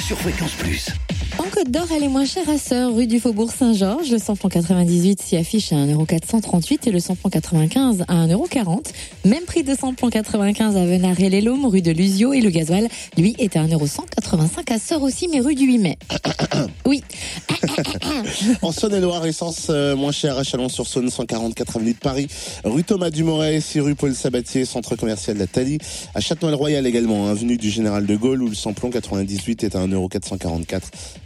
Sur Fréquence Plus. En Côte d'Or, elle est moins chère à Sœur, rue du Faubourg Saint-Georges. Le samplon 98 s'y affiche à 1,438€ et le samplon 95 à 1,40€. Même prix de samplon 95 à Venard et les Laumes, rue de Lusio. Et le gasoil, lui, est à 1,185€ à Sœur aussi, mais rue du 8 mai. oui. En Saône-et-Loire, essence euh, moins chère à Chalon-sur-Saône, 144 avenue de Paris, rue Thomas Dumoret, 6 rue Paul Sabatier, centre commercial de la Thalie, à Châtenois-le-Royal également, hein, avenue du Général de Gaulle, où le samplon 98 est à 1,444€ et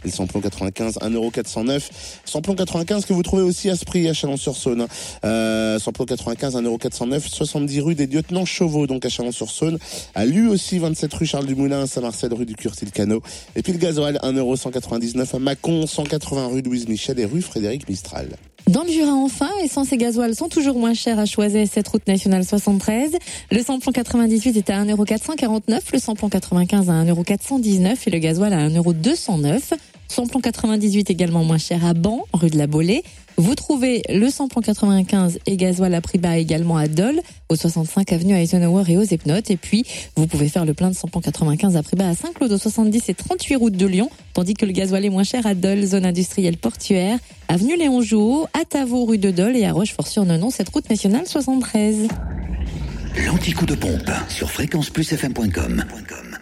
le samplon 95 1,409€. Samplon 95 que vous trouvez aussi à ce prix à Chalon-sur-Saône. hein. Euh, samplon 95 1,409€, 70 rue des Lieutenants Chauveau, donc à Chalon-sur-Saône, à lui aussi 27 rue Charles Dumoulin, Saint-Marcel rue du Curtil-Cano, et puis le gasoil 1,199€ à Mâcon, 180 rue Louise Michel et rue Frédéric Mistral. Dans le Jura, enfin, essence et gasoil sont toujours moins chers à Choiset, cette route nationale 73. Le samplon 98 est à 1,449€, le samplon 95 à 1,419€ et le gasoil à 1,209€. Samplon 98 également moins cher à Ban, rue de la Bolée. Vous trouvez le samplon 95 et gasoil à prix également à Dole, au 65 avenue Eisenhower et aux Epnotes. Et puis, vous pouvez faire le plein de samplon 95 à prix bas à Saint-Claude au 70 et 38 route de Lyon, tandis que le gasoil est moins cher à Dole, zone industrielle portuaire, avenue Léon Jouot, à Tavaux, rue de Dole et à Rochefort-sur-Nenon, cette route nationale 73. L'anti-coup de pompe sur fréquenceplusfm.com. Fréquence Plus